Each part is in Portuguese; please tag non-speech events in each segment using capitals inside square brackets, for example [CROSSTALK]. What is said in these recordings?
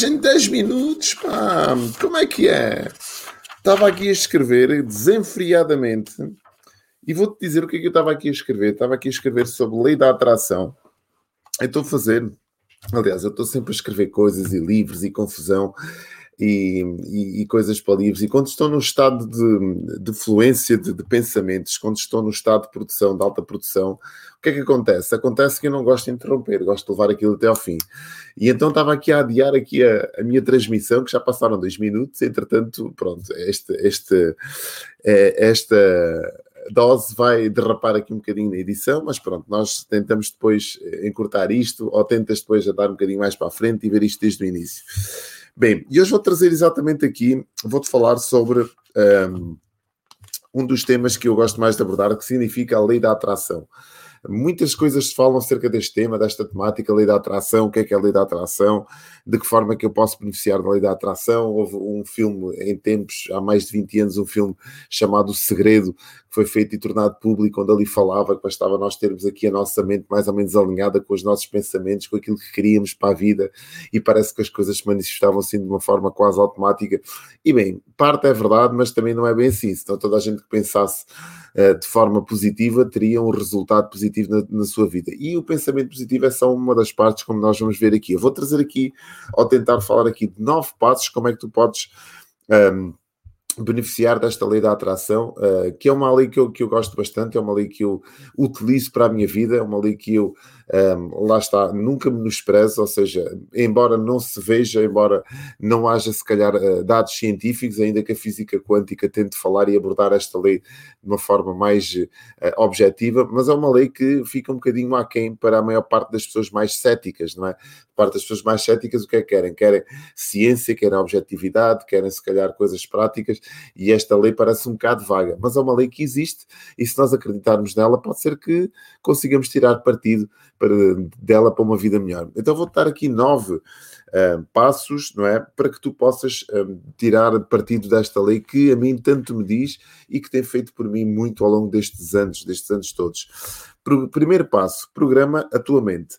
de 10 minutos, pá. Como é que é? Estava aqui a escrever desenfreadamente e vou-te dizer o que é que eu estava aqui a escrever. Estava aqui a escrever sobre lei da atração. Eu estou a fazer, aliás, eu estou sempre a escrever coisas e livros e confusão e, e, e, coisas para livros. E quando estou no estado de, de fluência de, de, pensamentos, quando estou no estado de produção, de alta produção, o que é que acontece? Acontece que eu não gosto de interromper, gosto de levar aquilo até ao fim. E então estava aqui a adiar aqui a, a minha transmissão, que já passaram dois minutos, entretanto, pronto, este, este, é, esta dose vai derrapar aqui um bocadinho na edição, mas pronto, nós tentamos depois encurtar isto, ou tentas depois a dar um bocadinho mais para a frente e ver isto desde o início. Bem, e hoje vou trazer exatamente aqui, vou-te falar sobre um, um dos temas que eu gosto mais de abordar, que significa a lei da atração. Muitas coisas se falam acerca deste tema, desta temática, lei da atração, o que é que é a lei da atração, de que forma é que eu posso beneficiar da lei da atração. Houve um filme em tempos, há mais de 20 anos, um filme chamado O Segredo, que foi feito e tornado público, onde ali falava que bastava nós termos aqui a nossa mente mais ou menos alinhada com os nossos pensamentos, com aquilo que queríamos para a vida, e parece que as coisas se manifestavam assim de uma forma quase automática. E bem, parte é verdade, mas também não é bem assim, senão toda a gente que pensasse eh, de forma positiva teria um resultado positivo na, na, sua vida. E o pensamento positivo é só uma das partes, como nós vamos ver aqui. Eu vou trazer aqui, ao tentar falar aqui de nove passos, como é que tu podes. Um, beneficiar desta lei da atração, uh, que é uma lei que eu, que eu gosto bastante, é uma lei que eu utilizo para a minha vida, é uma lei que eu lá está, nunca menosprezo, ou seja, embora não se veja, embora não haja se calhar uh, dados científicos, ainda que a física quântica tente falar e abordar esta lei de uma forma mais uh, objetiva, mas é uma lei que fica um bocadinho aquém para a maior parte das pessoas mais céticas, não é? Parte das pessoas mais céticas o que é que querem? Querem ciência, querem objetividade, querem se calhar coisas práticas e esta lei parece um bocado vaga, mas é uma lei que existe e se nós acreditarmos nela pode ser que consigamos tirar partido para, dela para uma vida melhor. Então vou dar aqui nove uh, passos, não é? Para que tu possas uh, tirar partido desta lei que a mim tanto me diz e que tem feito por mim muito ao longo destes anos, destes anos todos. Primeiro passo, programa a tua mente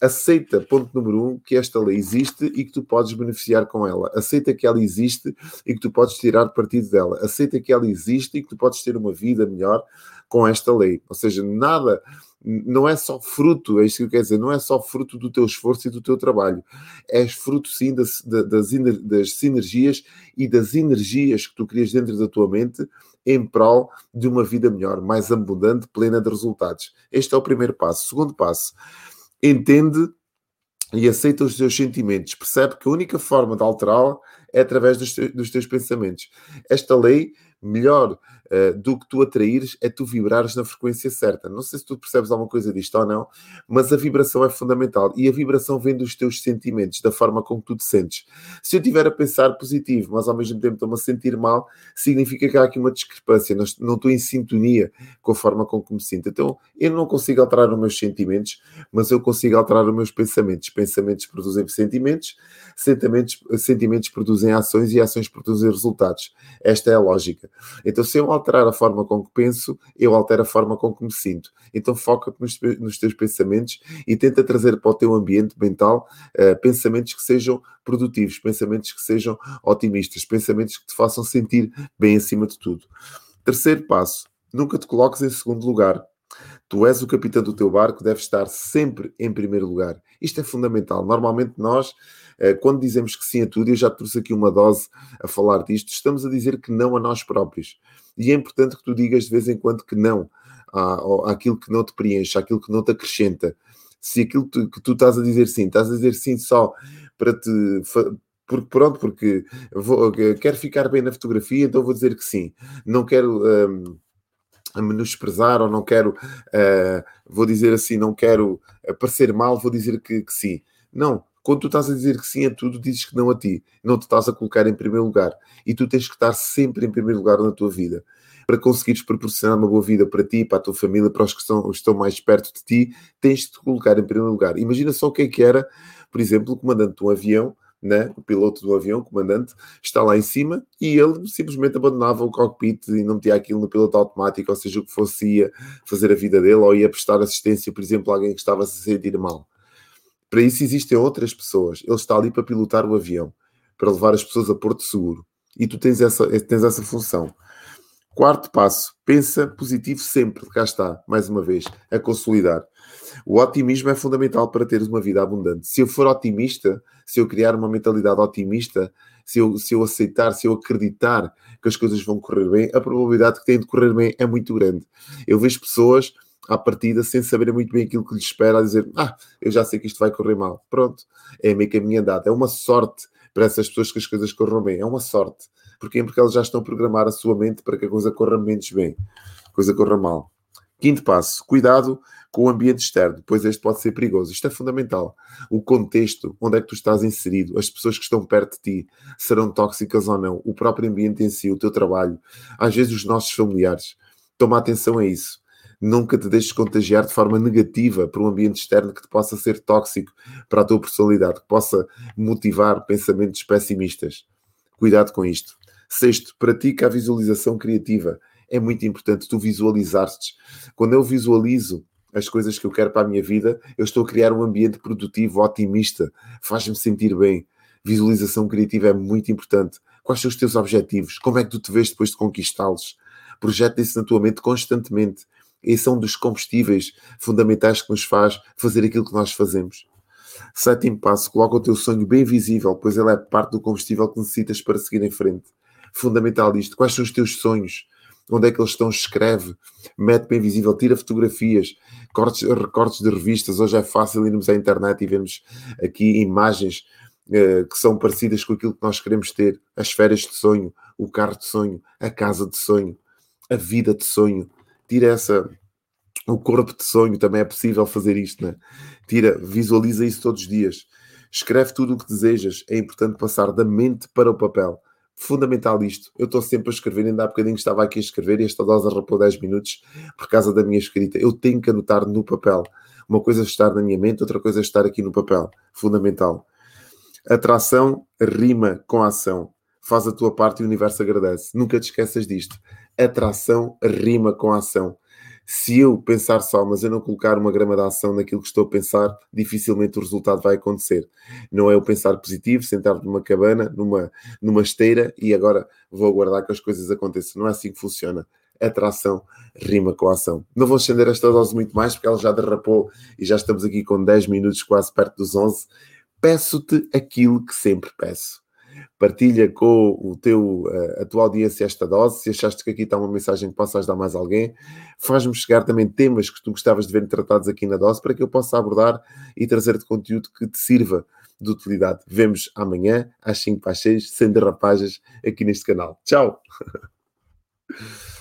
aceita, ponto número um, que esta lei existe e que tu podes beneficiar com ela. Aceita que ela existe e que tu podes tirar partido dela. Aceita que ela existe e que tu podes ter uma vida melhor com esta lei. Ou seja, nada, não é só fruto, é isso que eu quero dizer, não é só fruto do teu esforço e do teu trabalho. És fruto, sim, das, das, das sinergias e das energias que tu crias dentro da tua mente em prol de uma vida melhor, mais abundante, plena de resultados. Este é o primeiro passo. Segundo passo, entende e aceita os teus sentimentos, percebe que a única forma de alterá-la é através dos, te dos teus pensamentos. Esta lei melhor uh, do que tu atraires é tu vibrares na frequência certa. Não sei se tu percebes alguma coisa disto ou não, mas a vibração é fundamental e a vibração vem dos teus sentimentos, da forma como tu te sentes. Se eu estiver a pensar positivo, mas ao mesmo tempo estou-me a sentir mal, significa que há aqui uma discrepância, não estou em sintonia com a forma como me sinto. Então eu não consigo alterar os meus sentimentos, mas eu consigo alterar os meus pensamentos. Pensamentos produzem sentimentos, sentimentos, sentimentos produzem ações e ações produzem resultados. Esta é a lógica. Então, se eu alterar a forma com que penso, eu altero a forma com que me sinto. Então, foca-te nos, nos, teus pensamentos e tenta trazer para o teu ambiente mental uh, pensamentos que sejam produtivos, pensamentos que sejam otimistas, pensamentos que te façam sentir bem acima de tudo. Terceiro passo: nunca te coloques em segundo lugar. Tu és o capitão do teu barco, deves estar sempre em primeiro lugar. Isto é fundamental. Normalmente nós, eh, quando dizemos que sim a tudo, eu já trouxe aqui uma dose a falar disto, estamos a dizer que não a nós próprios. E é importante que tu digas de vez em quando que não àquilo que não te preenche, àquilo que não te acrescenta. Se aquilo que tu estás a dizer sim, estás a dizer sim só para te porque pronto, porque vou, quero ficar bem na fotografia, então vou dizer que sim. Não quero um, menosprezar ou não quero, uh, vou dizer assim, não quero parecer mal, vou dizer que, que, sim. Não. Quando tu estás a dizer que sim a tudo, dizes que não a ti. Não te estás a colocar em primeiro lugar. E tu tens que estar sempre em primeiro lugar na tua vida. Para conseguires proporcionar uma boa vida para ti, para a tua família, para os que estão, estão mais perto de ti, tens de te colocar em primeiro lugar. Imagina só o que é que era, por exemplo, o comandante de um avião né? o piloto do avião, o comandante, está lá em cima e ele simplesmente abandonava o cockpit e não metia aquilo no piloto automático, ou seja, o que fosse ia fazer a vida dele ou ia prestar assistência, por exemplo, a alguém que estava a se sentir mal. Para isso existem outras pessoas. Ele está ali para pilotar o avião, para levar as pessoas a Porto Seguro. E tu tens essa, tens essa função. Quarto passo, pensa positivo sempre. Cá está, mais uma vez, a consolidar. O otimismo é fundamental para teres uma vida abundante. Se eu for otimista, se eu criar uma mentalidade otimista, se eu, se eu aceitar, se eu acreditar que as coisas vão correr bem, a probabilidade que têm de correr bem é muito grande. Eu vejo pessoas à partida sem saberem muito bem aquilo que lhes espera, a dizer: Ah, eu já sei que isto vai correr mal. Pronto, é meio caminho andado. É uma sorte para essas pessoas que as coisas corram bem. É uma sorte. Porquê? Porque elas já estão a programar a sua mente para que a coisa corra menos bem, a coisa corra mal. Quinto passo, cuidado com o ambiente externo, pois este pode ser perigoso. Isto é fundamental. O contexto, onde é que tu estás inserido, as pessoas que estão perto de ti, serão tóxicas ou não, o próprio ambiente em si, o teu trabalho, às vezes os nossos familiares. Toma atenção a isso. Nunca te deixes contagiar de forma negativa por um ambiente externo que te possa ser tóxico para a tua personalidade, que possa motivar pensamentos pessimistas. Cuidado com isto. Sexto, pratica a visualização criativa. É muito importante tu visualizares-te. Quando eu visualizo as coisas que eu quero para a minha vida, eu estou a criar um ambiente produtivo, otimista, faz-me sentir bem. Visualização criativa é muito importante. Quais são os teus objetivos? Como é que tu te vês depois de conquistá-los? Projeta isso na tua mente constantemente. Esse é um dos combustíveis fundamentais que nos faz fazer aquilo que nós fazemos. Sétimo passo, coloca o teu sonho bem visível, pois ele é parte do combustível que necessitas para seguir em frente fundamental isto. Quais são os teus sonhos? Onde é que eles estão? Escreve, mete bem visível, tira fotografias, cortes, recortes de revistas. Hoje é fácil irmos à internet e vemos aqui imagens uh, que são parecidas com aquilo que nós queremos ter: as férias de sonho, o carro de sonho, a casa de sonho, a vida de sonho. Tira essa. O corpo de sonho também é possível fazer isto, né? Tira, visualiza isso todos os dias. Escreve tudo o que desejas. É importante passar da mente para o papel fundamental isto. Eu estou sempre a escrever, ainda há bocadinho estava aqui a escrever e esta dose arrapou 10 minutos por causa da minha escrita. Eu tenho que anotar no papel. Uma coisa é estar na minha mente, outra coisa é estar aqui no papel. Fundamental. Atração rima com ação. Faz a tua parte e o universo agradece. Nunca te esqueças disto. Atração rima com ação se eu pensar só, mas eu não colocar uma grama de ação naquilo que estou a pensar, dificilmente o resultado vai acontecer. Não é o pensar positivo, sentar numa cabana, numa, numa esteira e agora vou aguardar que as coisas aconteçam. Não é assim que funciona. Atração rima com ação. Não vou estender esta dose muito mais porque ela já derrapou e já estamos aqui com 10 minutos, quase perto dos 11. Peço-te aquilo que sempre peço partilha com o teu, eh, a tua audiência esta dose. Se achaste que aqui está uma mensagem que possa ajudar mais alguém, faz-me chegar também temas que tu gostavas de ver tratados aqui na dose para que eu possa abordar e trazer-te conteúdo que te sirva de utilidade. Vemos amanhã às 5 para as 6, sem derrapagens, aqui neste canal. Tchau! [LAUGHS]